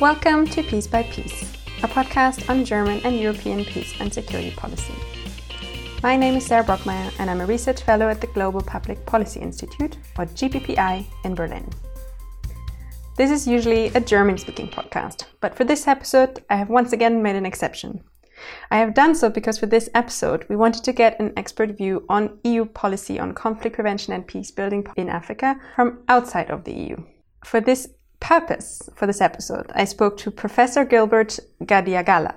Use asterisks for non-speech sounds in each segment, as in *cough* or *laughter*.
Welcome to Piece by Piece, a podcast on German and European peace and security policy. My name is Sarah Brockmeier, and I'm a research fellow at the Global Public Policy Institute, or GPPI, in Berlin. This is usually a German speaking podcast, but for this episode, I have once again made an exception. I have done so because for this episode, we wanted to get an expert view on EU policy on conflict prevention and peace building in Africa from outside of the EU. For this purpose for this episode, I spoke to Professor Gilbert Khadiagala.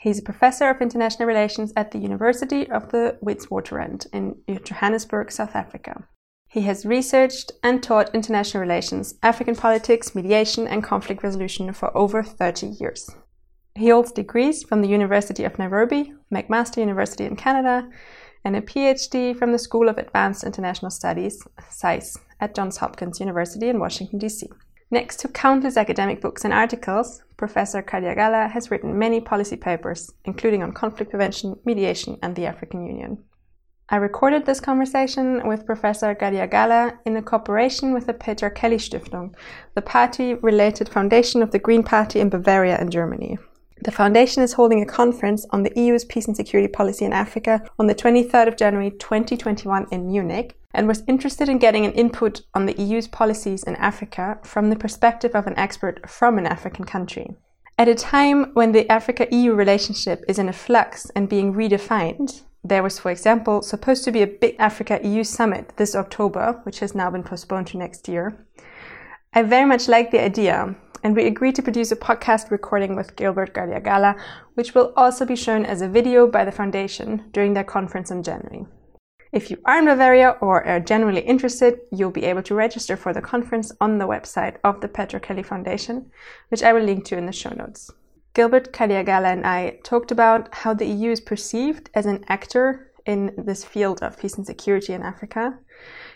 He's a professor of international relations at the University of the Witwatersrand in Johannesburg, South Africa. He has researched and taught international relations, African politics, mediation, and conflict resolution for over 30 years. He holds degrees from the University of Nairobi, McMaster University in Canada, and a PhD from the School of Advanced International Studies, SAIS, at Johns Hopkins University in Washington, D.C. Next to countless academic books and articles, Professor Khadiagala has written many policy papers, including on conflict prevention, mediation, and the African Union. I recorded this conversation with Professor Khadiagala in a cooperation with the Petra Kelly Stiftung, the party related foundation of the Green Party in Bavaria and Germany. The Foundation is holding a conference on the EU's peace and security policy in Africa on the 23rd of January 2021 in Munich and was interested in getting an input on the EU's policies in Africa from the perspective of an expert from an African country. At a time when the Africa EU relationship is in a flux and being redefined, there was, for example, supposed to be a big Africa EU summit this October, which has now been postponed to next year. I very much like the idea and we agreed to produce a podcast recording with Gilbert Khadiagala, which will also be shown as a video by the Foundation during their conference in January. If you are in Bavaria or are generally interested, you'll be able to register for the conference on the website of the Petra Kelly Foundation, which I will link to in the show notes. Gilbert Khadiagala and I talked about how the EU is perceived as an actor in this field of peace and security in Africa,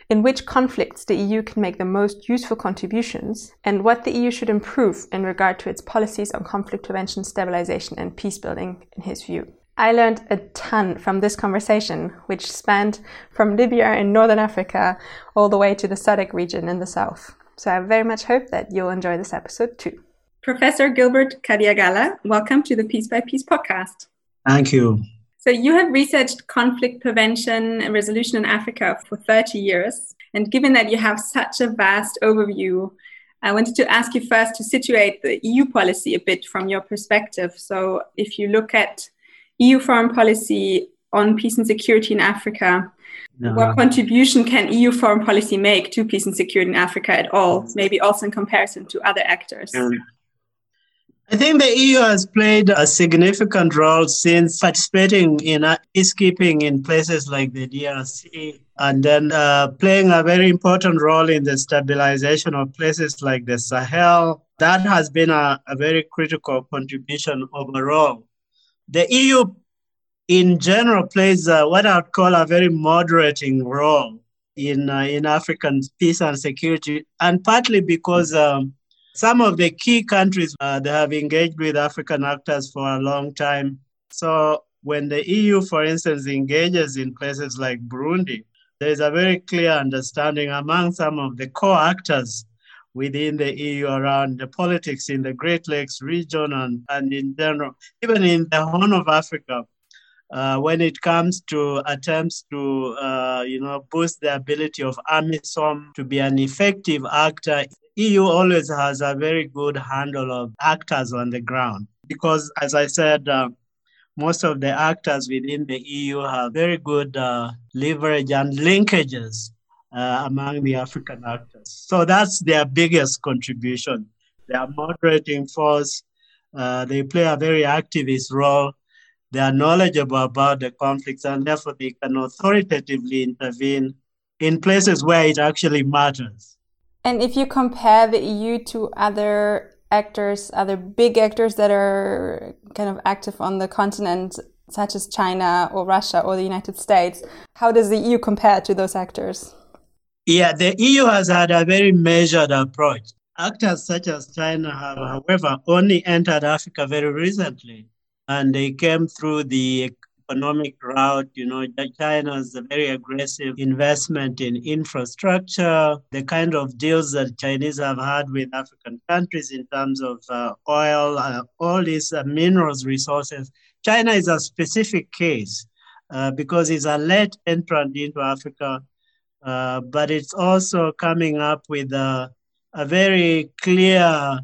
in which conflicts the EU can make the most useful contributions, and what the EU should improve in regard to its policies on conflict prevention, stabilization, and peace building, in his view. I learned a ton from this conversation, which spanned from Libya in northern Africa all the way to the SADC region in the south. So I very much hope that you'll enjoy this episode too. Professor Gilbert Khadiagala, welcome to the Piece by Piece podcast. Thank you. So you have researched conflict prevention and resolution in Africa for 30 years. And given that you have such a vast overview, I wanted to ask you first to situate the EU policy a bit from your perspective. So if you look at EU foreign policy on peace and security in Africa, no. what contribution can EU foreign policy make to peace and security in Africa at all? Maybe also in comparison to other actors. Um, I think the EU has played a significant role since participating in uh, peacekeeping in places like the DRC and then uh, playing a very important role in the stabilization of places like the Sahel. That has been a, a very critical contribution overall. The EU, in general, plays uh, what I would call a very moderating role in, uh, in African peace and security, and partly because um, some of the key countries uh, they have engaged with African actors for a long time. So when the EU, for instance, engages in places like Burundi, there is a very clear understanding among some of the core actors within the EU around the politics in the Great Lakes region and, and in general, even in the Horn of Africa. Uh, when it comes to attempts to, uh, you know, boost the ability of AMISOM to be an effective actor EU always has a very good handle of actors on the ground because, as I said, uh, most of the actors within the EU have very good uh, leverage and linkages uh, among the African actors. So that's their biggest contribution. They are moderating force. Uh, they play a very activist role. They are knowledgeable about the conflicts, and therefore they can authoritatively intervene in places where it actually matters. And if you compare the EU to other actors, other big actors that are kind of active on the continent, such as China or Russia or the United States, how does the EU compare to those actors? Yeah, the EU has had a very measured approach. Actors such as China have, however, only entered Africa very recently, and they came through the economic route. You know, China's a very aggressive investment in infrastructure, the kind of deals that Chinese have had with African countries in terms of uh, oil, uh, all these uh, minerals resources. China is a specific case uh, because it's a late entrant into Africa, uh, but it's also coming up with a, a very clear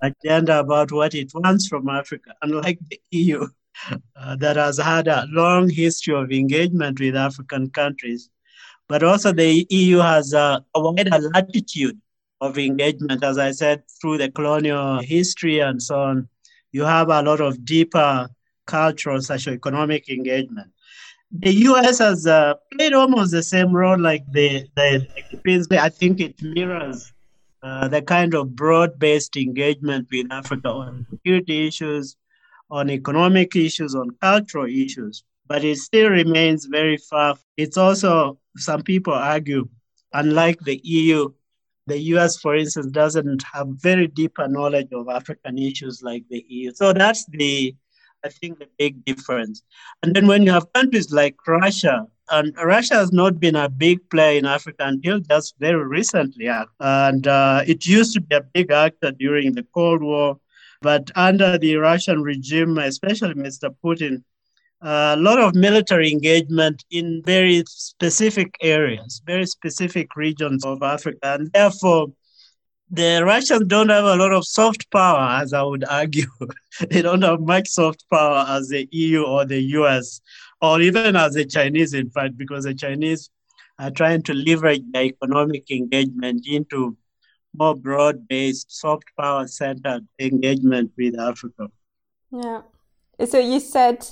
agenda about what it wants from Africa, *laughs* unlike the EU *laughs* uh, that has had a long history of engagement with African countries. But also, the EU has a, a wider latitude of engagement, as I said, through the colonial history and so on. You have a lot of deeper cultural, socio-economic engagement. The U.S. has uh, played almost the same role like the, the I think it mirrors uh, the kind of broad-based engagement with Africa on security issues, on economic issues, on cultural issues, but it still remains very far. It's also, some people argue, unlike the EU, the US, for instance, doesn't have very deeper knowledge of African issues like the EU. So that's the, I think, the big difference. And then when you have countries like Russia, and Russia has not been a big player in Africa until just very recently. And uh, it used to be a big actor during the Cold War. But under the Russian regime, especially Mr. Putin, a lot of military engagement in very specific areas, very specific regions of Africa. And therefore, the Russians don't have a lot of soft power, as I would argue. *laughs* they don't have much soft power as the EU or the US, or even as the Chinese, in fact, because the Chinese are trying to leverage their economic engagement into more broad based, soft power centered engagement with Africa. Yeah. So you said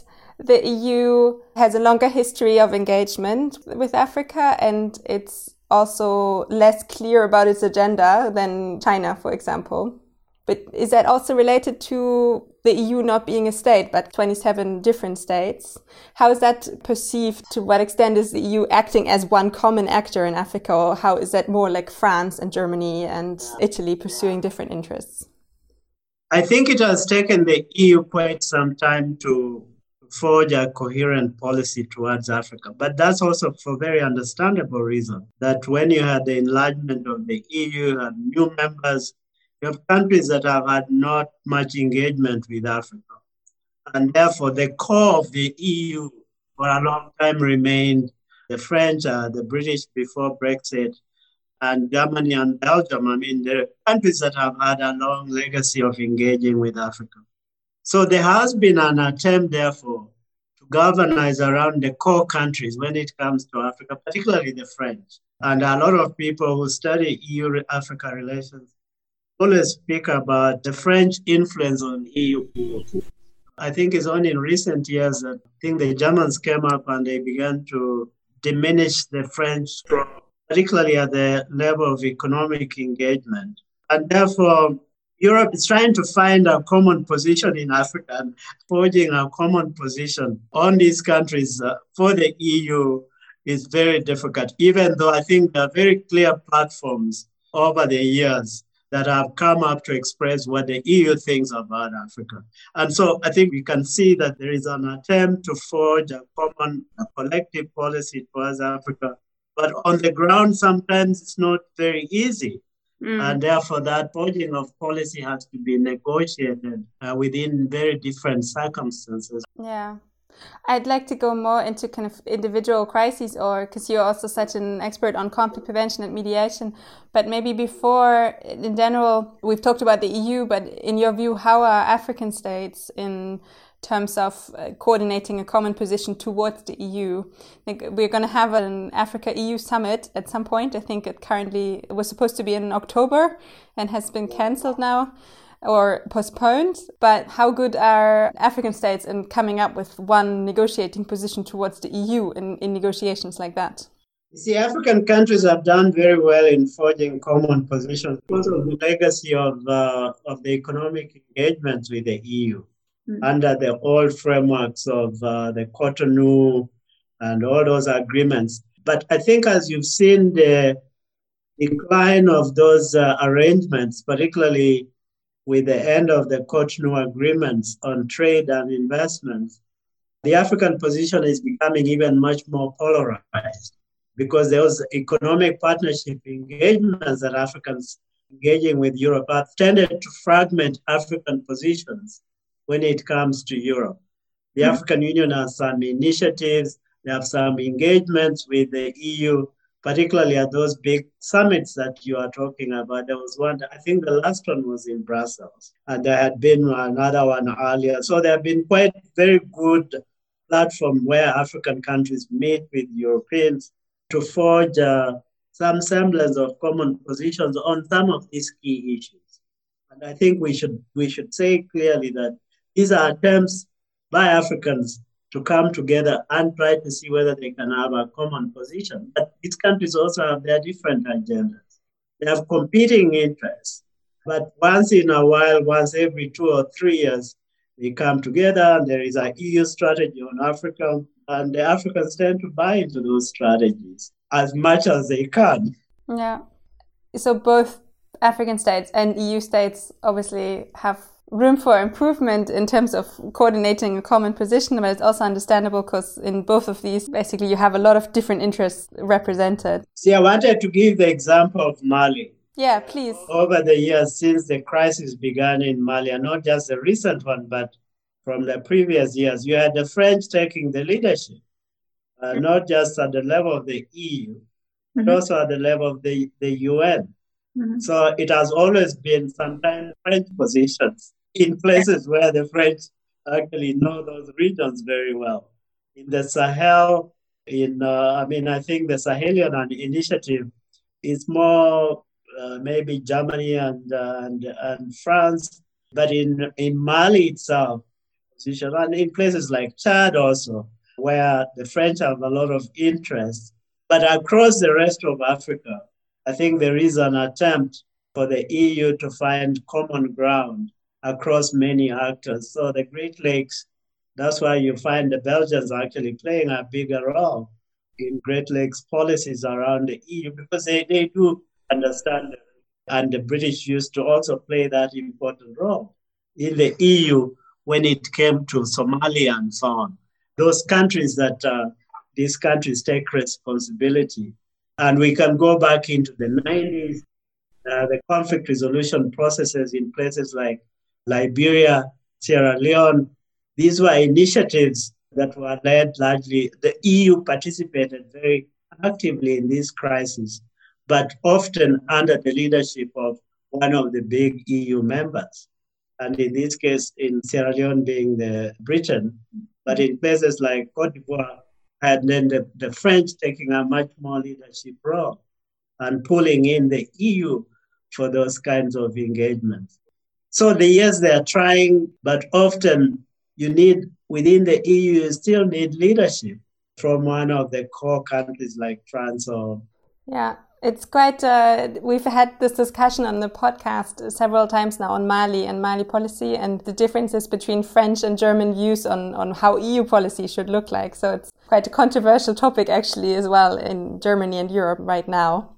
the EU has a longer history of engagement with Africa and it's also less clear about its agenda than China, for example. But is that also related to the EU not being a state, but 27 different states? How is that perceived? To what extent is the EU acting as one common actor in Africa? Or how is that more like France and Germany and Italy pursuing different interests? I think it has taken the EU quite some time to forge a coherent policy towards Africa. But that's also for very understandable reason that when you had the enlargement of the EU and new members, you have countries that have had not much engagement with Africa. And therefore, the core of the EU for a long time remained the French, uh, the British before Brexit, and Germany and Belgium. I mean, the countries that have had a long legacy of engaging with Africa. So there has been an attempt, therefore, to galvanize around the core countries when it comes to Africa, particularly the French. And a lot of people who study EU Africa relations always speak about the French influence on EU. I think it's only in recent years that I think the Germans came up and they began to diminish the French, particularly at the level of economic engagement. And therefore, Europe is trying to find a common position in Africa and forging a common position on these countries uh, for the EU is very difficult, even though I think there are very clear platforms over the years that have come up to express what the EU thinks about Africa. And so I think we can see that there is an attempt to forge a common, a collective policy towards Africa. But on the ground, sometimes it's not very easy. Mm. And therefore, that forging of policy has to be negotiated uh, within very different circumstances. Yeah. I'd like to go more into kind of individual crises, or because you're also such an expert on conflict prevention and mediation. But maybe before, in general, we've talked about the EU, but in your view, how are African states in terms of uh, coordinating a common position towards the EU. We're going to have an Africa EU summit at some point. I think it currently was supposed to be in October and has been cancelled now or postponed. But how good are African states in coming up with one negotiating position towards the EU in, in negotiations like that? See, African countries have done very well in forging common positions because of the legacy of, uh, of the economic engagements with the EU mm-hmm. under the old frameworks of uh, the Cotonou and all those agreements. But I think as you've seen the decline of those uh, arrangements, particularly with the end of the Cotonou agreements on trade and investments, the African position is becoming even much more polarized because those economic partnership engagements that Africans engaging with Europe have tended to fragment African positions when it comes to Europe. The mm-hmm. African Union has some initiatives, they have some engagements with the EU, particularly at those big summits that you are talking about. There was one, I think the last one was in Brussels, and there had been another one earlier. So there have been quite very good platform where African countries meet with Europeans to forge uh, some semblance of common positions on some of these key issues. And I think we should we should say clearly that these are attempts by Africans to come together and try to see whether they can have a common position. But these countries also have their different agendas. They have competing interests. But once in a while, once every two or three years, they come together and there is an EU strategy on Africa, and the Africans tend to buy into those strategies as much as they can. Yeah. So both African states and EU states obviously have room for improvement in terms of coordinating a common position, but it's also understandable because in both of these, basically, you have a lot of different interests represented. See, I wanted to give the example of Mali. Yeah, please. Over the years since the crisis began in Mali, and not just the recent one, but from the previous years, you had the French taking the leadership, uh, mm-hmm. not just at the level of the EU, but mm-hmm. also at the level of the, the UN. Mm-hmm. So it has always been sometimes French positions in places where the French actually know those regions very well. In the Sahel, in uh, I mean, I think the Sahelian initiative is more uh, maybe Germany and, uh, and and France, but in in Mali itself, and in places like Chad also, where the French have a lot of interest. But across the rest of Africa, I think there is an attempt for the EU to find common ground across many actors. So the Great Lakes, that's why you find the Belgians actually playing a bigger role in Great Lakes policies around the EU because they, they do understand. And the British used to also play that important role in the EU when it came to Somalia and so on. Those countries that uh, these countries take responsibility. And we can go back into the 90s, uh, the conflict resolution processes in places like Liberia, Sierra Leone. These were initiatives that were led largely, the EU participated very actively in these crises, but often under the leadership of one of the big EU members. And in this case, in Sierra Leone being the Britain, but in places like Cote d'Ivoire, and then the, the French taking a much more leadership role and pulling in the EU for those kinds of engagements. So the yes, they are trying, but often you need within the EU, you still need leadership from one of the core countries like France or. Yeah, it's quite. Uh, we've had this discussion on the podcast several times now on Mali and Mali policy and the differences between French and German views on on how EU policy should look like. So it's quite a controversial topic actually as well in Germany and Europe right now.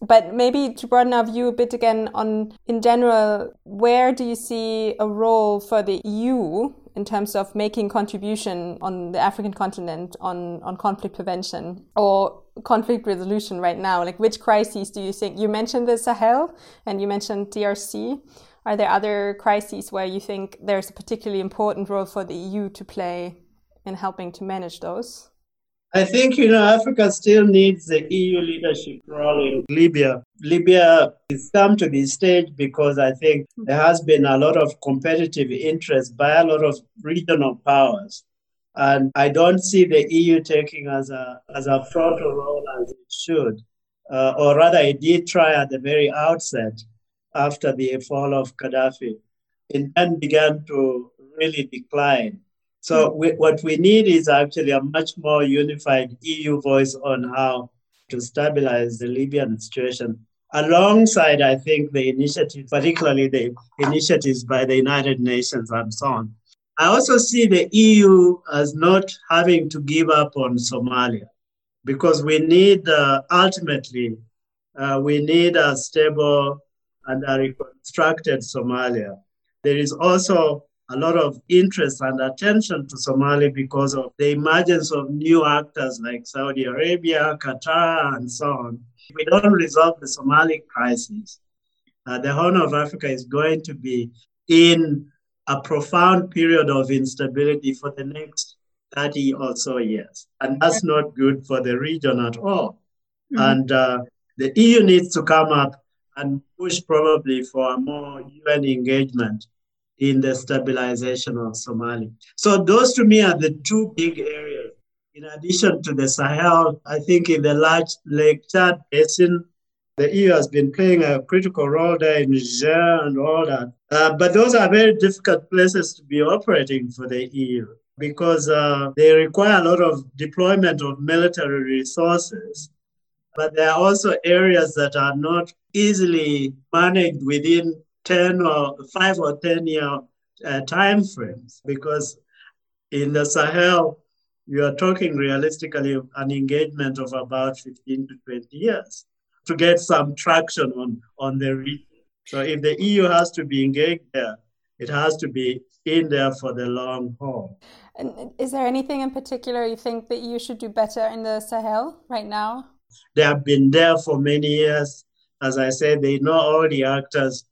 But maybe to broaden our view a bit again on, in general, where do you see a role for the EU in terms of making contribution on the African continent on, on conflict prevention or conflict resolution right now? Like which crises do you think? You mentioned the Sahel and you mentioned DRC. Are there other crises where you think there's a particularly important role for the EU to play in helping to manage those? I think, you know, Africa still needs the EU leadership role in Libya. Libya has come to this stage because I think there has been a lot of competitive interest by a lot of regional powers. And I don't see the EU taking as a, as a frontal role as it should. Uh, or rather, it did try at the very outset after the fall of Gaddafi. It then began to really decline. So we, what we need is actually a much more unified EU voice on how to stabilize the Libyan situation. Alongside, I think, the initiatives, particularly the initiatives by the United Nations and so on. I also see the EU as not having to give up on Somalia because we need, uh, ultimately, uh, we need a stable and a reconstructed Somalia. There is also a lot of interest and attention to Somalia because of the emergence of new actors like Saudi Arabia, Qatar, and so on. If we don't resolve the Somali crisis, uh, the Horn of Africa is going to be in a profound period of instability for the next 30 or so years. And that's not good for the region at all. Mm-hmm. And uh, the EU needs to come up and push probably for a more UN engagement in the stabilization of Somalia. So those to me are the two big areas. In addition to the Sahel, I think in the large Lake Chad basin, the EU has been playing a critical role there in Niger and all that. Uh, but those are very difficult places to be operating for the EU because uh, they require a lot of deployment of military resources. But there are also areas that are not easily managed within 10 or 5 or 10 year uh, time frames because in the Sahel, you are talking realistically an engagement of about 15 to 20 years to get some traction on, on the region. So if the EU has to be engaged there, it has to be in there for the long haul. And is there anything in particular you think the EU should do better in the Sahel right now? They have been there for many years. As I said, they know all the actors.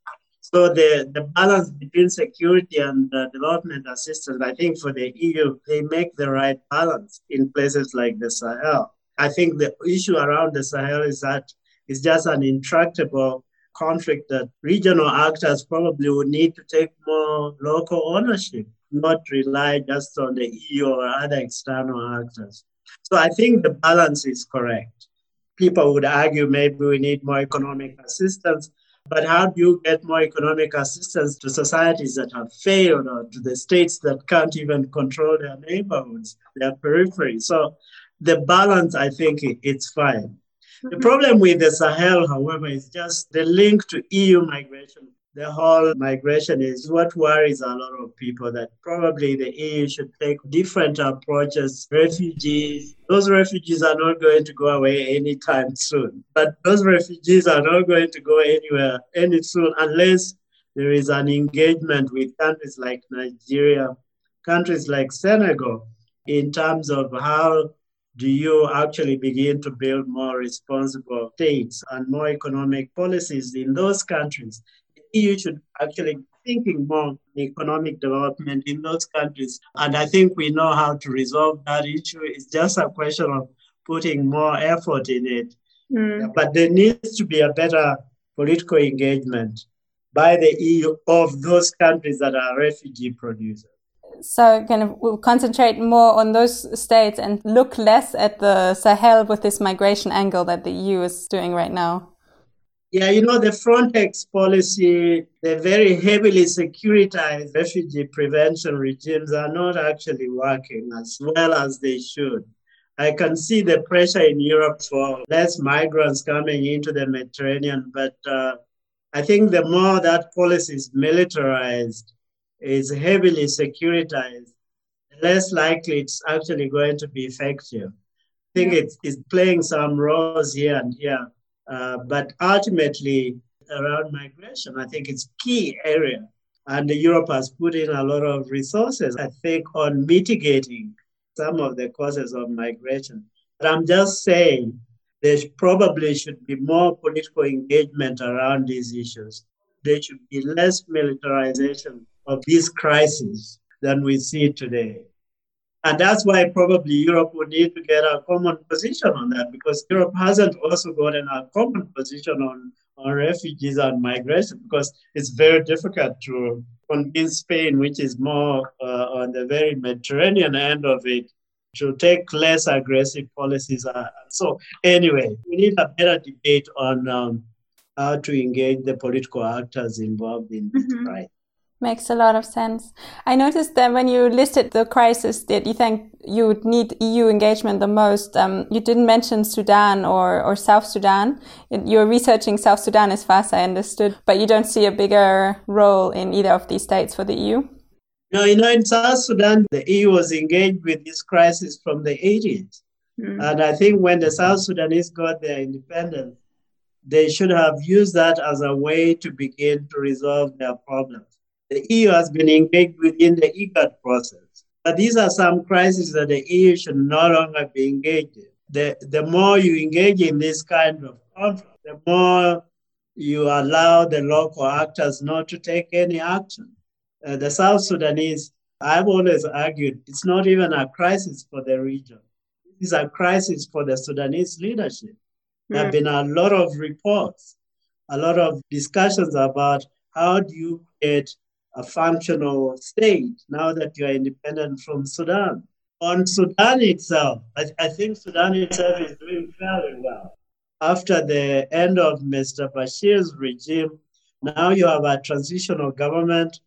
So the, the balance between security and uh, development assistance, I think for the EU, they make the right balance in places like the Sahel. I think the issue around the Sahel is that it's just an intractable conflict that regional actors probably would need to take more local ownership, not rely just on the EU or other external actors. So I think the balance is correct. People would argue maybe we need more economic assistance, but how do you get more economic assistance to societies that have failed or to the states that can't even control their neighborhoods, their periphery? So the balance, I think it's fine. The mm-hmm. problem with the Sahel, however, is just the link to EU migration. The whole migration is what worries a lot of people that probably the EU should take different approaches. Refugees, those refugees are not going to go away anytime soon. But those refugees are not going to go anywhere any soon unless there is an engagement with countries like Nigeria, countries like Senegal, in terms of how do you actually begin to build more responsible states and more economic policies in those countries? EU should actually thinking more on economic development in those countries. And I think we know how to resolve that issue. It's just a question of putting more effort in it. Mm. But there needs to be a better political engagement by the EU of those countries that are refugee producers so kind of we'll concentrate more on those states and look less at the Sahel with this migration angle that the EU is doing right now. Yeah, you know, the Frontex policy, the very heavily securitized refugee prevention regimes are not actually working as well as they should. I can see the pressure in Europe for less migrants coming into the Mediterranean, but uh, I think the more that policy is militarized, is heavily securitized, the less likely it's actually going to be effective. I think yeah. it's, it's playing some roles here and here, uh, but ultimately around migration, I think it's key area. And Europe has put in a lot of resources, I think, on mitigating some of the causes of migration. But I'm just saying there probably should be more political engagement around these issues. There should be less militarization of these crises than we see today. And that's why probably Europe would need to get a common position on that because Europe hasn't also gotten a common position on, on refugees and migration because it's very difficult to convince Spain, which is more uh, on the very Mediterranean end of it, to take less aggressive policies. Uh, so, anyway, we need a better debate on um, how to engage the political actors involved in this mm-hmm. crisis. Makes a lot of sense. I noticed that when you listed the crisis that you think you would need EU engagement the most, um, you didn't mention Sudan or, or South Sudan. You're researching South Sudan as far as I understood, but you don't see a bigger role in either of these states for the EU? No, you know, in South Sudan, the EU was engaged with this crisis from the 80s. Mm. And I think when the South Sudanese got their independence, they should have used that as a way to begin to resolve their problems. The EU has been engaged within the IGAD process. But these are some crises that the EU should no longer be engaged in. The, the more you engage in this kind of conflict, the more you allow the local actors not to take any action. Uh, the South Sudanese, I've always argued, it's not even a crisis for the region. It's a crisis for the Sudanese leadership. There have been a lot of reports, a lot of discussions about how do you create a functional state now that you are independent from Sudan. On Sudan itself, I, I think Sudan itself is doing fairly well. After the end of Mr. Bashir's regime, now you have a transitional government,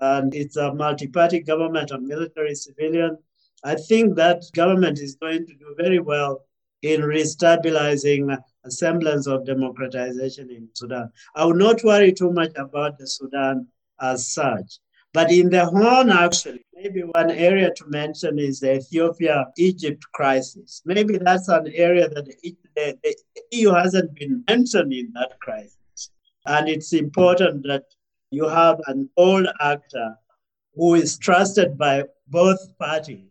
and it's a multi party government, a military civilian. I think that government is going to do very well in restabilizing a semblance of democratization in Sudan. I would not worry too much about the Sudan as such. But in the Horn, actually, maybe one area to mention is the Ethiopia Egypt crisis. Maybe that's an area that the, the, EU hasn't been mentioned in that crisis. And it's important that you have an old actor who is trusted by both parties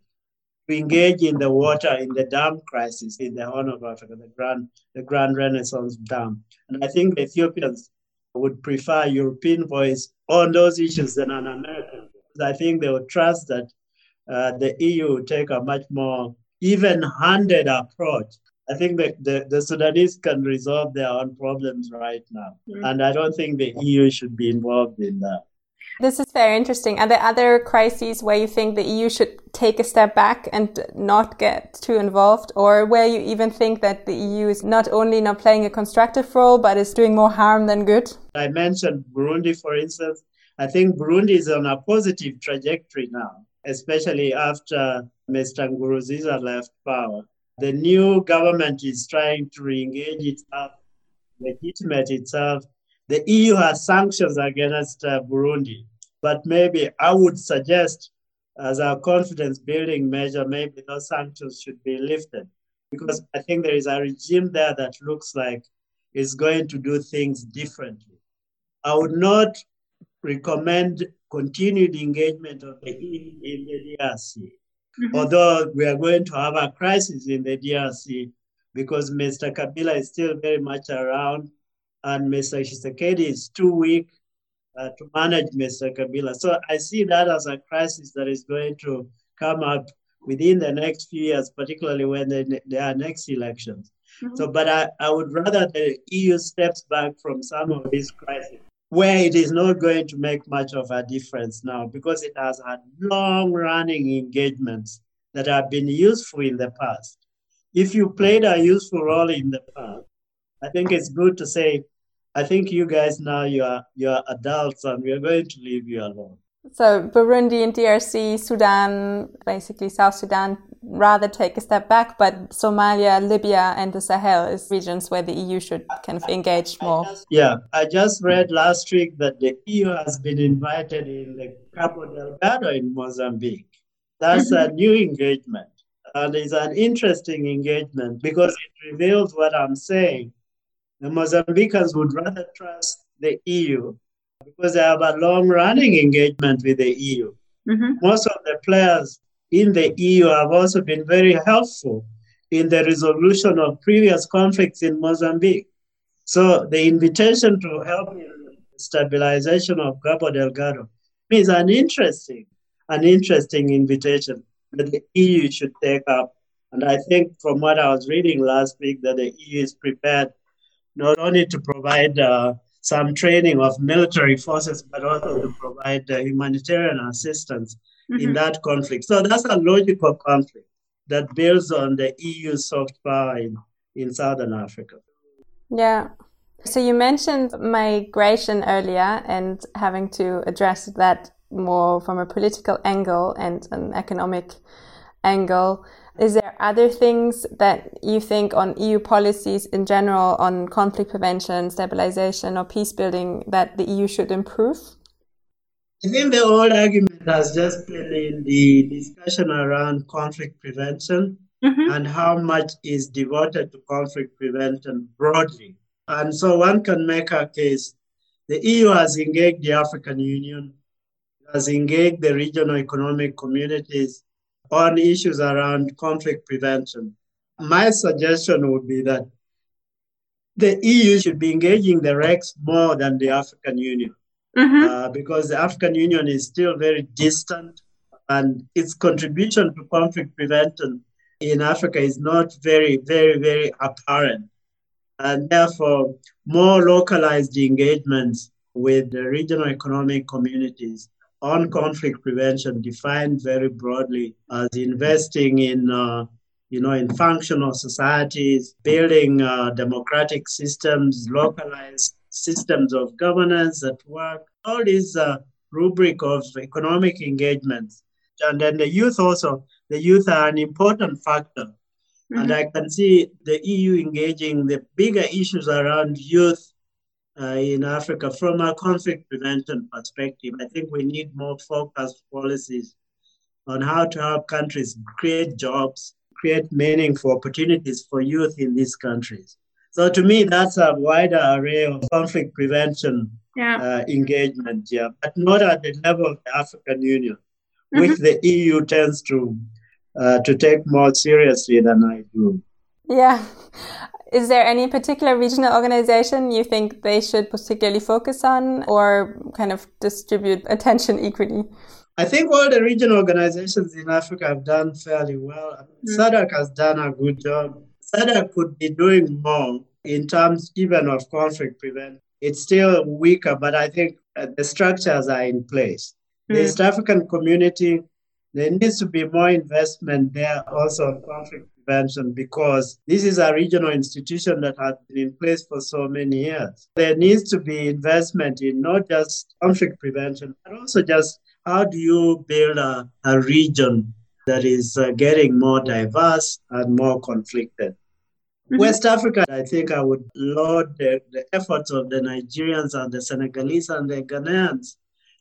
to engage in the water in the dam crisis in the Horn of Africa, the Grand, the Grand Renaissance Dam. And I think the Ethiopians would prefer a European voice on those issues than an American. I think they would trust that uh, the EU would take a much more even-handed approach. I think that the, the Sudanese can resolve their own problems right now. Mm-hmm. And I don't think the EU should be involved in that. This is very interesting. Are there other crises where you think the EU should take a step back and not get too involved, or where you even think that the EU is not only not playing a constructive role, but is doing more harm than good? I mentioned Burundi, for instance. I think Burundi is on a positive trajectory now, especially after Mr. Nkurunziza left power. The new government is trying to re-engage itself, legitimate itself, the EU has sanctions against uh, Burundi, but maybe I would suggest as a confidence building measure, maybe those sanctions should be lifted because I think there is a regime there that looks like is going to do things differently. I would not recommend continued engagement of the EU in the DRC, mm-hmm. although we are going to have a crisis in the DRC because Mr. Kabila is still very much around and Mr. Tshisekedi is too weak uh, to manage Mr. Kabila. So I see that as a crisis that is going to come up within the next few years, particularly when there are next elections. Mm-hmm. So, but I, I would rather the EU steps back from some of these crises where it is not going to make much of a difference now because it has had long running engagements that have been useful in the past. If you played a useful role in the past, I think it's good to say I think you guys now you are you are adults and we are going to leave you alone. So Burundi and DRC, Sudan, basically South Sudan, rather take a step back, but Somalia, Libya, and the Sahel is regions where the EU should kind of engage more. I just, yeah, I just read last week that the EU has been invited in the Cabo Delgado in Mozambique. That's a new engagement, and it's an interesting engagement because it reveals what I'm saying the Mozambicans would rather trust the EU because they have a long running engagement with the EU. Mm-hmm. Most of the players in the EU have also been very helpful in the resolution of previous conflicts in Mozambique. So the invitation to help in the stabilization of Cabo Delgado is an interesting, an interesting invitation that the EU should take up. And I think from what I was reading last week that the EU is prepared not only to provide uh, some training of military forces, but also to provide uh, humanitarian assistance mm-hmm. in that conflict. So that's a logical conflict that builds on the EU soft power in, in Southern Africa. Yeah. So you mentioned migration earlier and having to address that more from a political angle and an economic angle. Is there other things that you think on EU policies in general on conflict prevention, stabilization, or peace building that the EU should improve? I think the old argument has just been in the discussion around conflict prevention mm-hmm. and how much is devoted to conflict prevention broadly. And so one can make a case the EU has engaged the African Union has engaged the regional economic communities on issues around conflict prevention. My suggestion would be that the EU should be engaging the RECs more than the African Union mm-hmm. uh, because the African Union is still very distant and its contribution to conflict prevention in Africa is not very, very, very apparent. And therefore, more localized engagements with the regional economic communities on conflict prevention, defined very broadly as investing in, uh, you know, in functional societies, building uh, democratic systems, localized systems of governance at work, all these uh, rubric of economic engagements. And then the youth also, the youth are an important factor. Mm-hmm. And I can see the EU engaging the bigger issues around youth uh, in Africa from a conflict prevention perspective. I think we need more focused policies on how to help countries create jobs, create meaningful opportunities for youth in these countries. So to me, that's a wider array of conflict prevention yeah. uh, engagement, yeah, but not at the level of the African Union, mm-hmm. which the EU tends to uh, to take more seriously than I do. Yeah. Is there any particular regional organization you think they should particularly focus on or kind of distribute attention equally? I think all the regional organizations in Africa have done fairly well. Mm. SADC has done a good job SADC could be doing more in terms even of conflict prevention. It's still weaker, but I think uh, the structures are in place. Mm. The East African community, there needs to be more investment there also on conflict prevention because this is a regional institution that has been in place for so many years. There needs to be investment in not just conflict prevention, but also just how do you build a, a region that is uh, getting more diverse and more conflicted. Mm-hmm. West Africa, I think I would laud the, the, efforts of the Nigerians and the Senegalese and the Ghanaians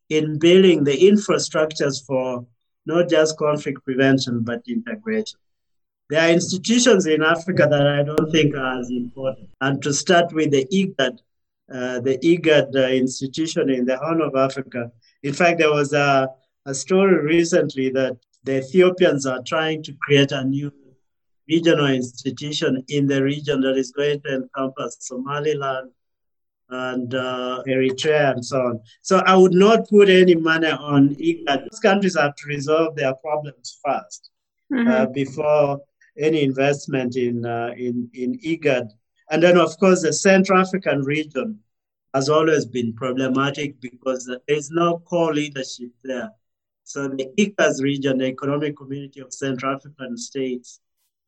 in building the infrastructures for not just conflict prevention, but integration. There are institutions in Africa that I don't think are as important. And to start with the IGAD, uh, the IGAD uh, institution in the Horn of Africa. In fact, there was a, a story recently that the Ethiopians are trying to create a new regional institution in the region that is going to encompass Somaliland and uh, Eritrea and so on. So I would not put any money on IGAD. Those countries have to resolve their problems first mm-hmm. uh, before any investment in, uh, in, in IGAD. And then, of course, the Central African region has always been problematic because there is no core leadership there. So the ECCAS region, the Economic Community of Central African States,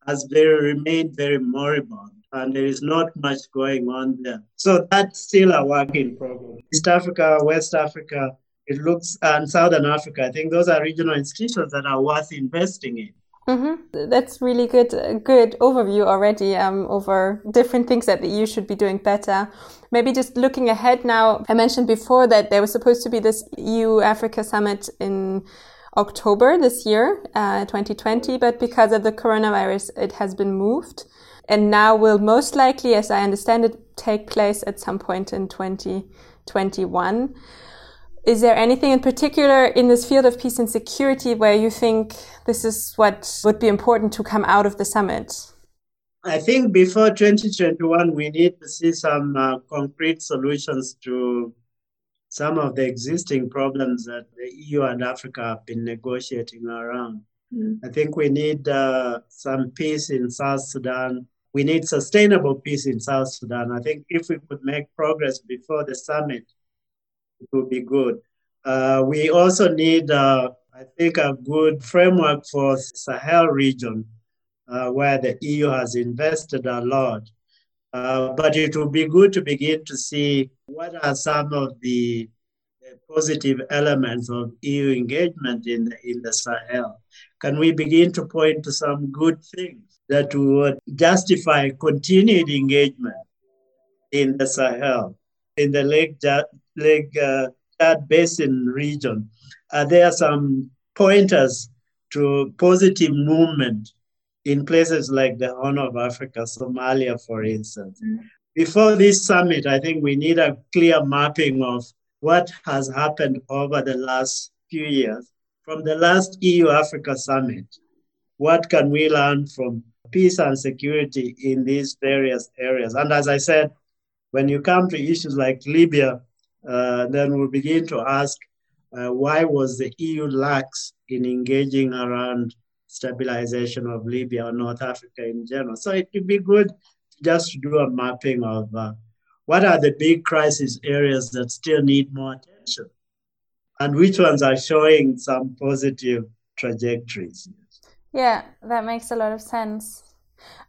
has very remained very moribund, and there is not much going on there. So that's still a work in progress. East Africa, West Africa, it looks, and Southern Africa. I think those are regional institutions that are worth investing in. Mm-hmm. That's really good, good overview already um, over different things that the EU should be doing better. Maybe just looking ahead now, I mentioned before that there was supposed to be this EU Africa summit in October this year, uh, 2020, but because of the coronavirus, it has been moved and now will most likely, as I understand it, take place at some point in 2021. Is there anything in particular in this field of peace and security where you think this is what would be important to come out of the summit? I think before 2021, we need to see some uh, concrete solutions to some of the existing problems that the EU and Africa have been negotiating around. Mm. I think we need uh, some peace in South Sudan. We need sustainable peace in South Sudan. I think if we could make progress before the summit, it would be good. Uh, we also need, uh, I think, a good framework for Sahel region, uh, where the EU has invested a lot. Uh, but it would be good to begin to see what are some of the, the positive elements of EU engagement in the, in the Sahel. Can we begin to point to some good things that would justify continued engagement in the Sahel, in the Lake, Lake uh, Chad Basin region, there are there some pointers to positive movement in places like the Horn of Africa, Somalia, for instance? Mm-hmm. Before this summit, I think we need a clear mapping of what has happened over the last few years from the last EU Africa summit. What can we learn from peace and security in these various areas? And as I said, when you come to issues like Libya, uh, then we'll begin to ask uh, why was the EU lax in engaging around stabilization of Libya or North Africa in general? So it would be good just to do a mapping of uh, what are the big crisis areas that still need more attention and which ones are showing some positive trajectories. Yeah, that makes a lot of sense.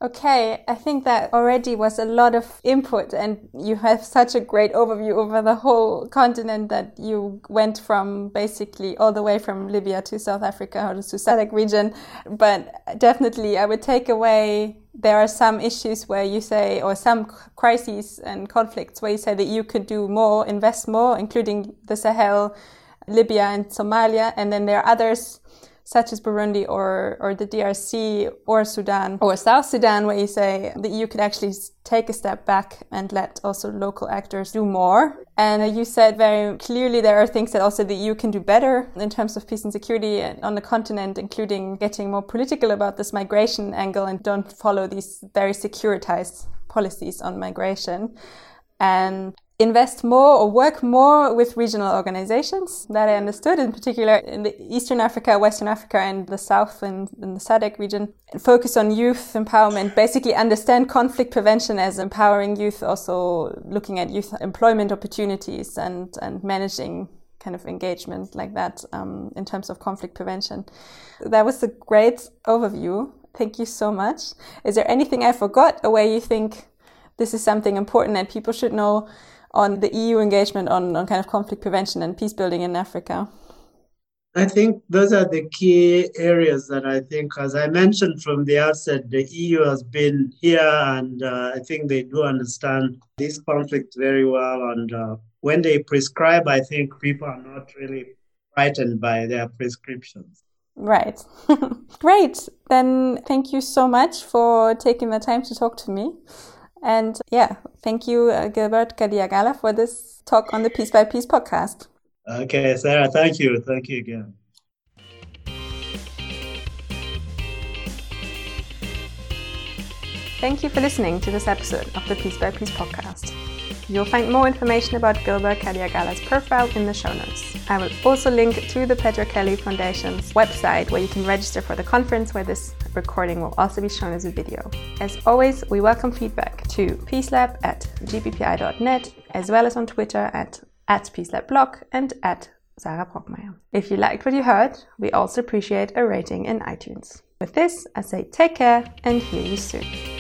Okay, I think that already was a lot of input, and you have such a great overview over the whole continent that you went from basically all the way from Libya to South Africa or to SADC region. But definitely, I would take away there are some issues where you say, or some crises and conflicts where you say that you could do more, invest more, including the Sahel, Libya, and Somalia, and then there are others such as Burundi or, or the DRC or Sudan or South Sudan, where you say the EU could actually take a step back and let also local actors do more. And uh, you said very clearly there are things that also the EU can do better in terms of peace and security on the continent, including getting more political about this migration angle and don't follow these very securitized policies on migration. And invest more or work more with regional organizations that I understood, in particular in the Eastern Africa, Western Africa, and the South and in the SADC region. Focus on youth empowerment, basically understand conflict prevention as empowering youth, also looking at youth employment opportunities and, and managing kind of engagement like that um, in terms of conflict prevention. That was a great overview. Thank you so much. Is there anything I forgot, or where you think this is something important and people should know on the EU engagement on, on kind of conflict prevention and peace building in Africa? I think those are the key areas that I think, as I mentioned from the outset, the EU has been here and uh, I think they do understand this conflict very well. And uh, when they prescribe, I think people are not really frightened by their prescriptions. Right. *laughs* Great. Then thank you so much for taking the time to talk to me. And yeah, thank you, uh, Gilbert Khadiagala, for this talk on the Piece by Piece podcast. Okay, Sarah, thank you. Thank you again. Thank you for listening to this episode of the Piece by Piece podcast. You'll find more information about Gilbert Khadiagala's profile in the show notes. I will also link to the Petra Kelly Foundation's website where you can register for the conference where this recording will also be shown as a video. As always, we welcome feedback to peacelab at gppi.net as well as on Twitter at, at peacelabblog and at Sarah Brockmeier. If you liked what you heard, we also appreciate a rating in iTunes. With this, I say take care and hear you soon.